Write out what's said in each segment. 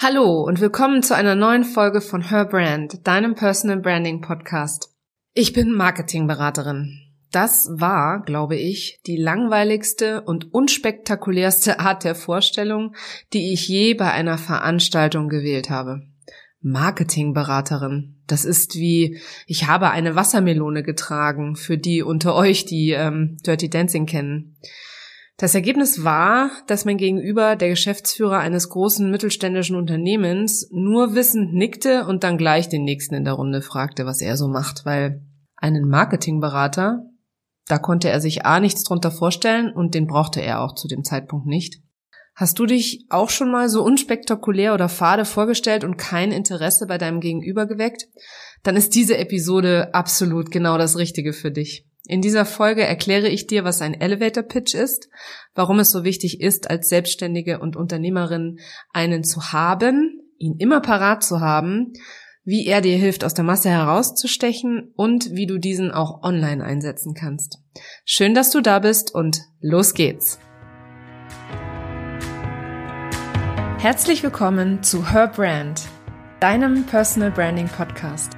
Hallo und willkommen zu einer neuen Folge von Her Brand, deinem Personal Branding Podcast. Ich bin Marketingberaterin. Das war, glaube ich, die langweiligste und unspektakulärste Art der Vorstellung, die ich je bei einer Veranstaltung gewählt habe. Marketingberaterin. Das ist wie, ich habe eine Wassermelone getragen, für die unter euch, die ähm, Dirty Dancing kennen. Das Ergebnis war, dass mein Gegenüber, der Geschäftsführer eines großen mittelständischen Unternehmens, nur wissend nickte und dann gleich den nächsten in der Runde fragte, was er so macht, weil einen Marketingberater, da konnte er sich A nichts drunter vorstellen und den brauchte er auch zu dem Zeitpunkt nicht. Hast du dich auch schon mal so unspektakulär oder fade vorgestellt und kein Interesse bei deinem Gegenüber geweckt? Dann ist diese Episode absolut genau das Richtige für dich. In dieser Folge erkläre ich dir, was ein Elevator Pitch ist, warum es so wichtig ist, als Selbstständige und Unternehmerin einen zu haben, ihn immer parat zu haben, wie er dir hilft, aus der Masse herauszustechen und wie du diesen auch online einsetzen kannst. Schön, dass du da bist und los geht's. Herzlich willkommen zu Her Brand, deinem Personal Branding Podcast.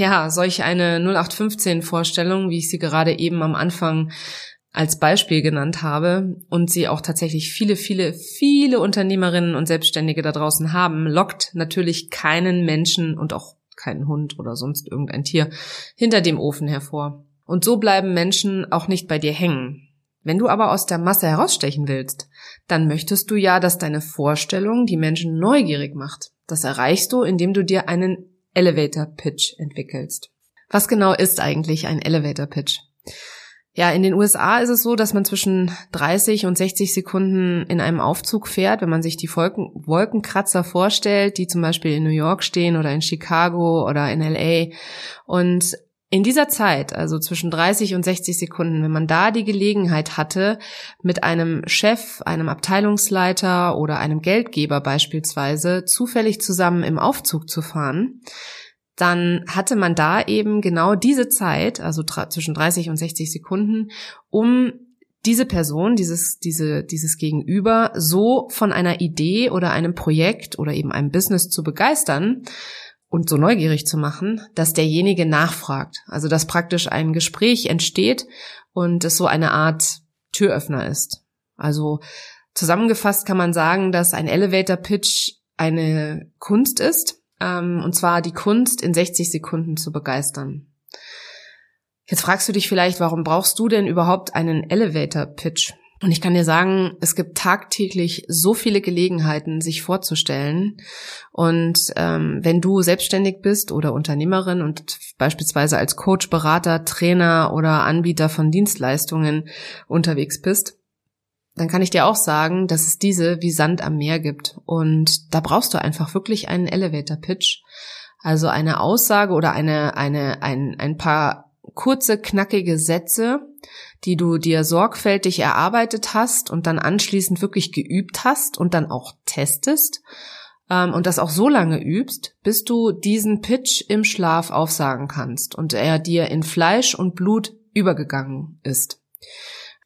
Ja, solch eine 0815-Vorstellung, wie ich sie gerade eben am Anfang als Beispiel genannt habe und sie auch tatsächlich viele, viele, viele Unternehmerinnen und Selbstständige da draußen haben, lockt natürlich keinen Menschen und auch keinen Hund oder sonst irgendein Tier hinter dem Ofen hervor. Und so bleiben Menschen auch nicht bei dir hängen. Wenn du aber aus der Masse herausstechen willst, dann möchtest du ja, dass deine Vorstellung die Menschen neugierig macht. Das erreichst du, indem du dir einen Elevator Pitch entwickelst. Was genau ist eigentlich ein Elevator Pitch? Ja, in den USA ist es so, dass man zwischen 30 und 60 Sekunden in einem Aufzug fährt, wenn man sich die Wolken Wolkenkratzer vorstellt, die zum Beispiel in New York stehen oder in Chicago oder in LA. Und in dieser Zeit, also zwischen 30 und 60 Sekunden, wenn man da die Gelegenheit hatte, mit einem Chef, einem Abteilungsleiter oder einem Geldgeber beispielsweise zufällig zusammen im Aufzug zu fahren, dann hatte man da eben genau diese Zeit, also zwischen 30 und 60 Sekunden, um diese Person, dieses, diese, dieses Gegenüber so von einer Idee oder einem Projekt oder eben einem Business zu begeistern, und so neugierig zu machen, dass derjenige nachfragt. Also dass praktisch ein Gespräch entsteht und es so eine Art Türöffner ist. Also zusammengefasst kann man sagen, dass ein Elevator Pitch eine Kunst ist, ähm, und zwar die Kunst, in 60 Sekunden zu begeistern. Jetzt fragst du dich vielleicht, warum brauchst du denn überhaupt einen Elevator Pitch? Und ich kann dir sagen, es gibt tagtäglich so viele Gelegenheiten, sich vorzustellen. Und ähm, wenn du selbstständig bist oder Unternehmerin und beispielsweise als Coach, Berater, Trainer oder Anbieter von Dienstleistungen unterwegs bist, dann kann ich dir auch sagen, dass es diese wie Sand am Meer gibt. Und da brauchst du einfach wirklich einen Elevator Pitch. Also eine Aussage oder eine, eine, ein, ein paar kurze, knackige Sätze, die du dir sorgfältig erarbeitet hast und dann anschließend wirklich geübt hast und dann auch testest ähm, und das auch so lange übst, bis du diesen Pitch im Schlaf aufsagen kannst und er dir in Fleisch und Blut übergegangen ist.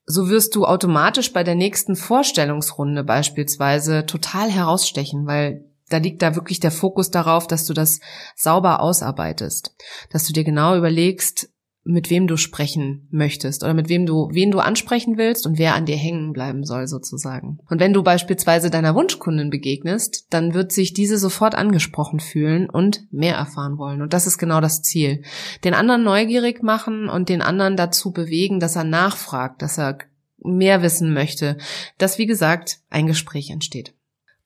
So wirst du automatisch bei der nächsten Vorstellungsrunde beispielsweise total herausstechen, weil da liegt da wirklich der Fokus darauf, dass du das sauber ausarbeitest, dass du dir genau überlegst, mit wem du sprechen möchtest oder mit wem du, wen du ansprechen willst und wer an dir hängen bleiben soll sozusagen. Und wenn du beispielsweise deiner Wunschkundin begegnest, dann wird sich diese sofort angesprochen fühlen und mehr erfahren wollen. Und das ist genau das Ziel. Den anderen neugierig machen und den anderen dazu bewegen, dass er nachfragt, dass er mehr wissen möchte, dass wie gesagt ein Gespräch entsteht.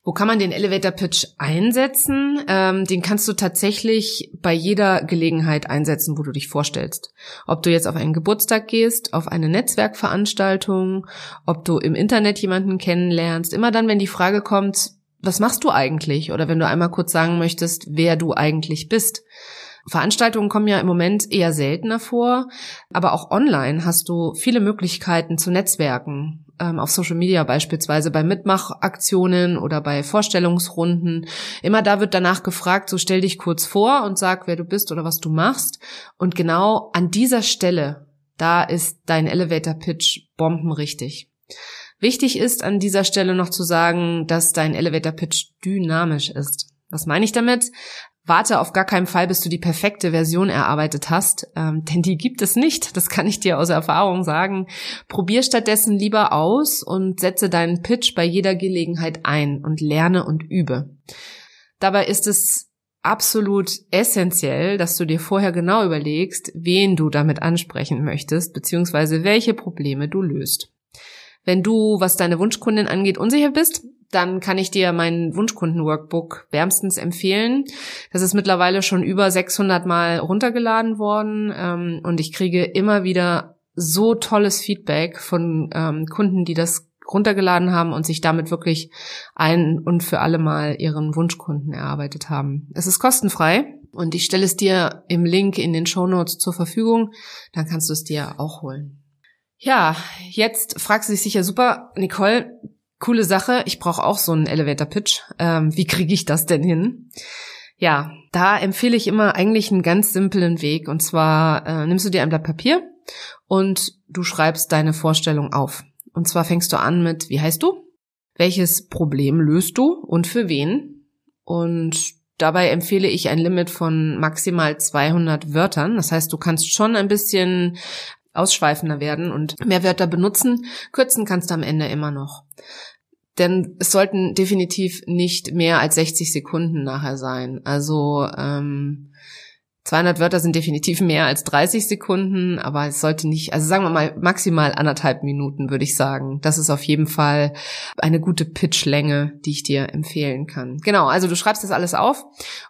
Wo kann man den Elevator Pitch einsetzen? Ähm, den kannst du tatsächlich bei jeder Gelegenheit einsetzen, wo du dich vorstellst. Ob du jetzt auf einen Geburtstag gehst, auf eine Netzwerkveranstaltung, ob du im Internet jemanden kennenlernst. Immer dann, wenn die Frage kommt, was machst du eigentlich? Oder wenn du einmal kurz sagen möchtest, wer du eigentlich bist. Veranstaltungen kommen ja im Moment eher seltener vor, aber auch online hast du viele Möglichkeiten zu Netzwerken. Ähm, auf Social Media beispielsweise bei Mitmachaktionen oder bei Vorstellungsrunden. Immer da wird danach gefragt, so stell dich kurz vor und sag, wer du bist oder was du machst. Und genau an dieser Stelle, da ist dein Elevator Pitch bombenrichtig. Wichtig ist an dieser Stelle noch zu sagen, dass dein Elevator Pitch dynamisch ist. Was meine ich damit? Warte auf gar keinen Fall, bis du die perfekte Version erarbeitet hast, ähm, denn die gibt es nicht. Das kann ich dir aus Erfahrung sagen. Probier stattdessen lieber aus und setze deinen Pitch bei jeder Gelegenheit ein und lerne und übe. Dabei ist es absolut essentiell, dass du dir vorher genau überlegst, wen du damit ansprechen möchtest, beziehungsweise welche Probleme du löst. Wenn du, was deine Wunschkundin angeht, unsicher bist, dann kann ich dir mein Wunschkunden-Workbook wärmstens empfehlen. Das ist mittlerweile schon über 600 Mal runtergeladen worden ähm, und ich kriege immer wieder so tolles Feedback von ähm, Kunden, die das runtergeladen haben und sich damit wirklich ein und für alle Mal ihren Wunschkunden erarbeitet haben. Es ist kostenfrei und ich stelle es dir im Link in den Show Notes zur Verfügung. Dann kannst du es dir auch holen. Ja, jetzt fragst du dich sicher super, Nicole, coole Sache. Ich brauche auch so einen Elevator Pitch. Ähm, wie kriege ich das denn hin? Ja, da empfehle ich immer eigentlich einen ganz simplen Weg. Und zwar äh, nimmst du dir ein Blatt Papier und du schreibst deine Vorstellung auf. Und zwar fängst du an mit, wie heißt du? Welches Problem löst du und für wen? Und dabei empfehle ich ein Limit von maximal 200 Wörtern. Das heißt, du kannst schon ein bisschen ausschweifender werden und mehr Wörter benutzen. Kürzen kannst du am Ende immer noch. Denn es sollten definitiv nicht mehr als 60 Sekunden nachher sein. Also ähm, 200 Wörter sind definitiv mehr als 30 Sekunden, aber es sollte nicht, also sagen wir mal maximal anderthalb Minuten, würde ich sagen. Das ist auf jeden Fall eine gute Pitchlänge, die ich dir empfehlen kann. Genau, also du schreibst das alles auf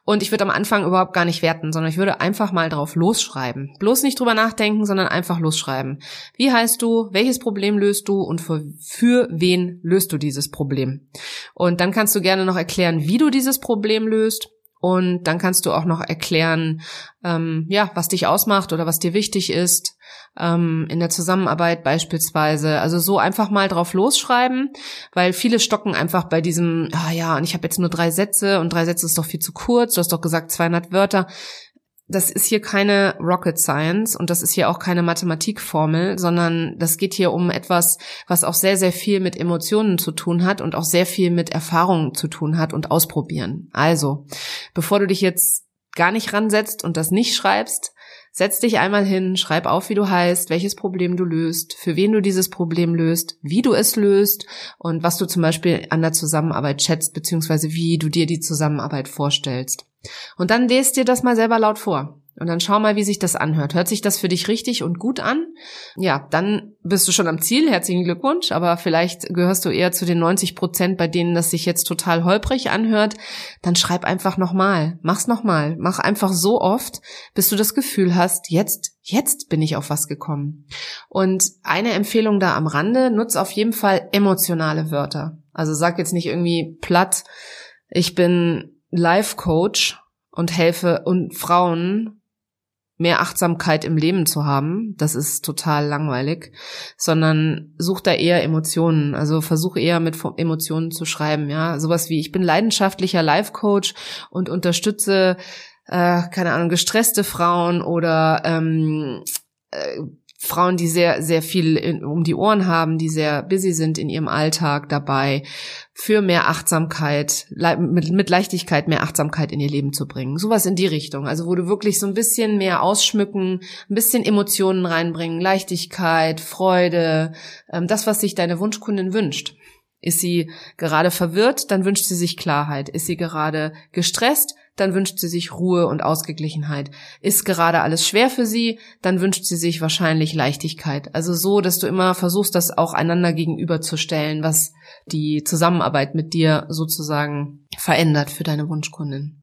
und ich würde am Anfang überhaupt gar nicht werten, sondern ich würde einfach mal drauf losschreiben. Bloß nicht drüber nachdenken, sondern einfach losschreiben. Wie heißt du? Welches Problem löst du? Und für, für wen löst du dieses Problem? Und dann kannst du gerne noch erklären, wie du dieses Problem löst und dann kannst du auch noch erklären, ähm, ja, was dich ausmacht oder was dir wichtig ist ähm, in der Zusammenarbeit beispielsweise. Also so einfach mal drauf losschreiben, weil viele stocken einfach bei diesem, ah ja, und ich habe jetzt nur drei Sätze und drei Sätze ist doch viel zu kurz. Du hast doch gesagt 200 Wörter das ist hier keine Rocket Science und das ist hier auch keine Mathematikformel, sondern das geht hier um etwas, was auch sehr, sehr viel mit Emotionen zu tun hat und auch sehr viel mit Erfahrungen zu tun hat und ausprobieren. Also, bevor du dich jetzt gar nicht ransetzt und das nicht schreibst, setz dich einmal hin, schreib auf, wie du heißt, welches Problem du löst, für wen du dieses Problem löst, wie du es löst und was du zum Beispiel an der Zusammenarbeit schätzt, beziehungsweise wie du dir die Zusammenarbeit vorstellst. Und dann lest dir das mal selber laut vor. Und dann schau mal, wie sich das anhört. Hört sich das für dich richtig und gut an? Ja, dann bist du schon am Ziel. Herzlichen Glückwunsch. Aber vielleicht gehörst du eher zu den 90 Prozent, bei denen das sich jetzt total holprig anhört. Dann schreib einfach nochmal. Mach's nochmal. Mach einfach so oft, bis du das Gefühl hast, jetzt, jetzt bin ich auf was gekommen. Und eine Empfehlung da am Rande, nutz auf jeden Fall emotionale Wörter. Also sag jetzt nicht irgendwie platt, ich bin Life Coach und helfe und Frauen mehr Achtsamkeit im Leben zu haben, das ist total langweilig, sondern such da eher Emotionen, also versuch eher mit Emotionen zu schreiben, ja, sowas wie ich bin leidenschaftlicher Life Coach und unterstütze äh, keine Ahnung gestresste Frauen oder ähm, äh, Frauen, die sehr, sehr viel in, um die Ohren haben, die sehr busy sind in ihrem Alltag dabei, für mehr Achtsamkeit, mit, mit Leichtigkeit mehr Achtsamkeit in ihr Leben zu bringen. Sowas in die Richtung. Also wo du wirklich so ein bisschen mehr ausschmücken, ein bisschen Emotionen reinbringen, Leichtigkeit, Freude, ähm, das, was sich deine Wunschkundin wünscht. Ist sie gerade verwirrt, dann wünscht sie sich Klarheit. Ist sie gerade gestresst, dann wünscht sie sich Ruhe und Ausgeglichenheit. Ist gerade alles schwer für sie, dann wünscht sie sich wahrscheinlich Leichtigkeit. Also so, dass du immer versuchst, das auch einander gegenüberzustellen, was die Zusammenarbeit mit dir sozusagen verändert für deine Wunschkundin.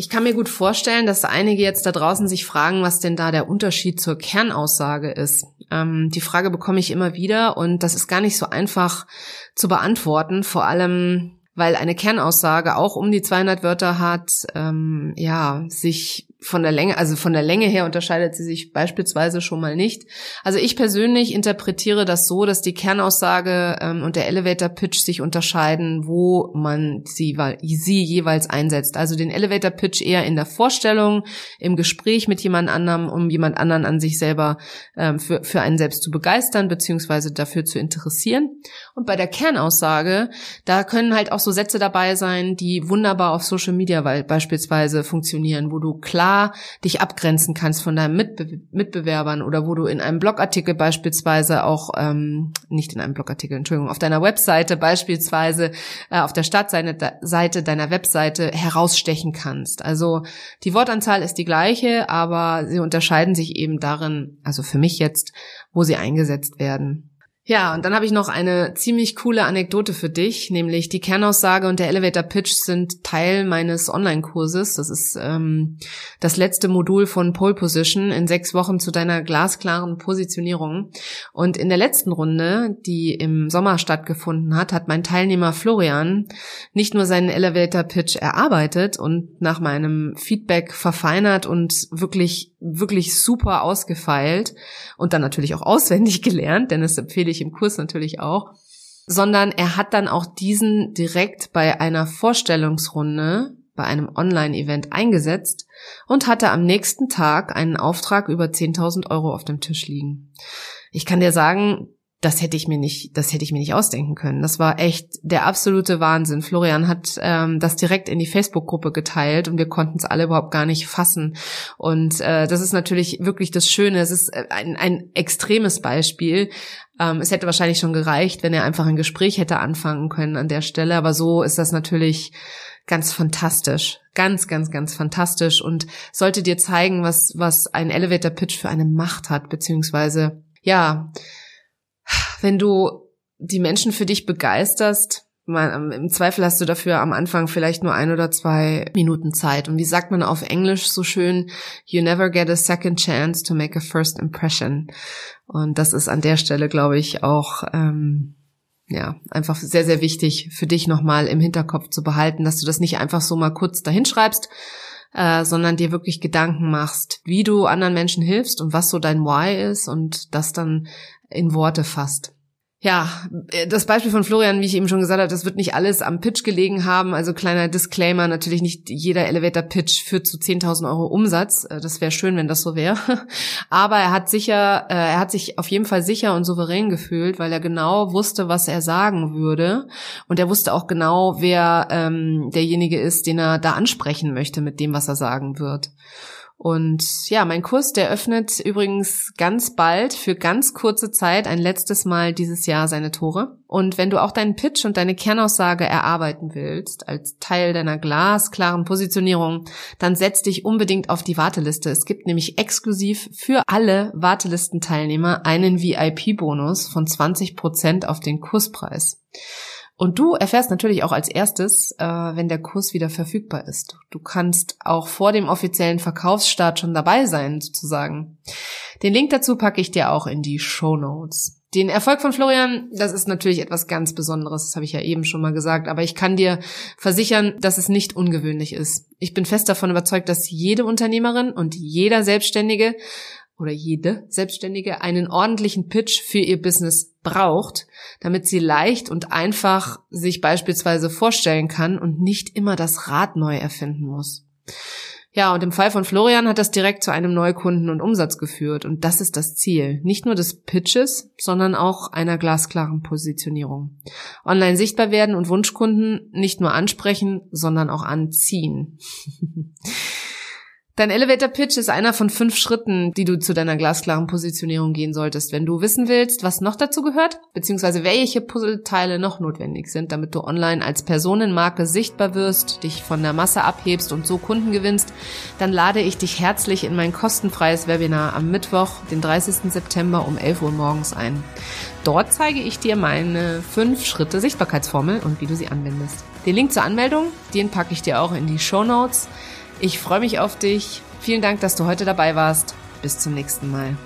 Ich kann mir gut vorstellen, dass einige jetzt da draußen sich fragen, was denn da der Unterschied zur Kernaussage ist. Ähm, die Frage bekomme ich immer wieder und das ist gar nicht so einfach zu beantworten, vor allem weil eine Kernaussage auch um die 200 Wörter hat, ähm, ja, sich von der Länge, also von der Länge her unterscheidet sie sich beispielsweise schon mal nicht. Also ich persönlich interpretiere das so, dass die Kernaussage ähm, und der Elevator Pitch sich unterscheiden, wo man sie, sie jeweils einsetzt. Also den Elevator Pitch eher in der Vorstellung, im Gespräch mit jemand anderem, um jemand anderen an sich selber ähm, für, für einen selbst zu begeistern, beziehungsweise dafür zu interessieren. Und bei der Kernaussage, da können halt auch so Sätze dabei sein, die wunderbar auf Social Media beispielsweise funktionieren, wo du klar dich abgrenzen kannst von deinen Mitbe Mitbewerbern oder wo du in einem Blogartikel beispielsweise auch, ähm, nicht in einem Blogartikel, Entschuldigung, auf deiner Webseite beispielsweise, äh, auf der Startseite deiner Webseite herausstechen kannst. Also die Wortanzahl ist die gleiche, aber sie unterscheiden sich eben darin, also für mich jetzt, wo sie eingesetzt werden. Ja, und dann habe ich noch eine ziemlich coole Anekdote für dich, nämlich die Kernaussage und der Elevator Pitch sind Teil meines Online-Kurses. Das ist ähm, das letzte Modul von Pole Position in sechs Wochen zu deiner glasklaren Positionierung. Und in der letzten Runde, die im Sommer stattgefunden hat, hat mein Teilnehmer Florian nicht nur seinen Elevator Pitch erarbeitet und nach meinem Feedback verfeinert und wirklich, wirklich super ausgefeilt und dann natürlich auch auswendig gelernt, denn das empfehle ich im Kurs natürlich auch, sondern er hat dann auch diesen direkt bei einer Vorstellungsrunde, bei einem Online-Event eingesetzt und hatte am nächsten Tag einen Auftrag über 10.000 Euro auf dem Tisch liegen. Ich kann dir sagen, das hätte ich mir nicht, das hätte ich mir nicht ausdenken können. Das war echt der absolute Wahnsinn. Florian hat ähm, das direkt in die Facebook-Gruppe geteilt und wir konnten es alle überhaupt gar nicht fassen. Und äh, das ist natürlich wirklich das Schöne. Es ist äh, ein, ein extremes Beispiel. Ähm, es hätte wahrscheinlich schon gereicht, wenn er einfach ein Gespräch hätte anfangen können an der Stelle. Aber so ist das natürlich ganz fantastisch. Ganz, ganz, ganz fantastisch und sollte dir zeigen, was, was ein Elevator Pitch für eine Macht hat, beziehungsweise, ja, wenn du die Menschen für dich begeisterst, man, im Zweifel hast du dafür am Anfang vielleicht nur ein oder zwei Minuten Zeit. Und wie sagt man auf Englisch so schön? You never get a second chance to make a first impression. Und das ist an der Stelle, glaube ich, auch ähm, ja einfach sehr, sehr wichtig für dich nochmal im Hinterkopf zu behalten, dass du das nicht einfach so mal kurz dahinschreibst, äh, sondern dir wirklich Gedanken machst, wie du anderen Menschen hilfst und was so dein Why ist und das dann in Worte fasst. Ja, das Beispiel von Florian, wie ich eben schon gesagt habe, das wird nicht alles am Pitch gelegen haben. Also kleiner Disclaimer, natürlich nicht jeder Elevator-Pitch führt zu 10.000 Euro Umsatz. Äh, das wäre schön, wenn das so wäre. Aber er hat sicher, äh, er hat sich auf jeden Fall sicher und souverän gefühlt, weil er genau wusste, was er sagen würde. Und er wusste auch genau, wer ähm, derjenige ist, den er da ansprechen möchte mit dem, was er sagen wird. Und ja, mein Kurs, der öffnet übrigens ganz bald für ganz kurze Zeit ein letztes Mal dieses Jahr seine Tore. Und wenn du auch deinen Pitch und deine Kernaussage erarbeiten willst, als Teil deiner glasklaren Positionierung, dann setz dich unbedingt auf die Warteliste. Es gibt nämlich exklusiv für alle Wartelistenteilnehmer einen VIP-Bonus von 20 Prozent auf den Kurspreis. Und du erfährst natürlich auch als erstes, äh, wenn der Kurs wieder verfügbar ist. Du kannst auch vor dem offiziellen Verkaufsstart schon dabei sein, sozusagen. Den Link dazu packe ich dir auch in die Show Notes. Den Erfolg von Florian, das ist natürlich etwas ganz Besonderes, das habe ich ja eben schon mal gesagt, aber ich kann dir versichern, dass es nicht ungewöhnlich ist. Ich bin fest davon überzeugt, dass jede Unternehmerin und jeder Selbstständige oder jede Selbstständige einen ordentlichen Pitch für ihr Business braucht, damit sie leicht und einfach sich beispielsweise vorstellen kann und nicht immer das Rad neu erfinden muss. Ja, und im Fall von Florian hat das direkt zu einem Neukunden und Umsatz geführt. Und das ist das Ziel. Nicht nur des Pitches, sondern auch einer glasklaren Positionierung. Online sichtbar werden und Wunschkunden nicht nur ansprechen, sondern auch anziehen. Dein Elevator Pitch ist einer von fünf Schritten, die du zu deiner glasklaren Positionierung gehen solltest, wenn du wissen willst, was noch dazu gehört, beziehungsweise welche Puzzleteile noch notwendig sind, damit du online als Personenmarke sichtbar wirst, dich von der Masse abhebst und so Kunden gewinnst, dann lade ich dich herzlich in mein kostenfreies Webinar am Mittwoch, den 30. September um 11 Uhr morgens ein. Dort zeige ich dir meine fünf Schritte Sichtbarkeitsformel und wie du sie anwendest. Den Link zur Anmeldung, den packe ich dir auch in die Show Notes. Ich freue mich auf dich. Vielen Dank, dass du heute dabei warst. Bis zum nächsten Mal.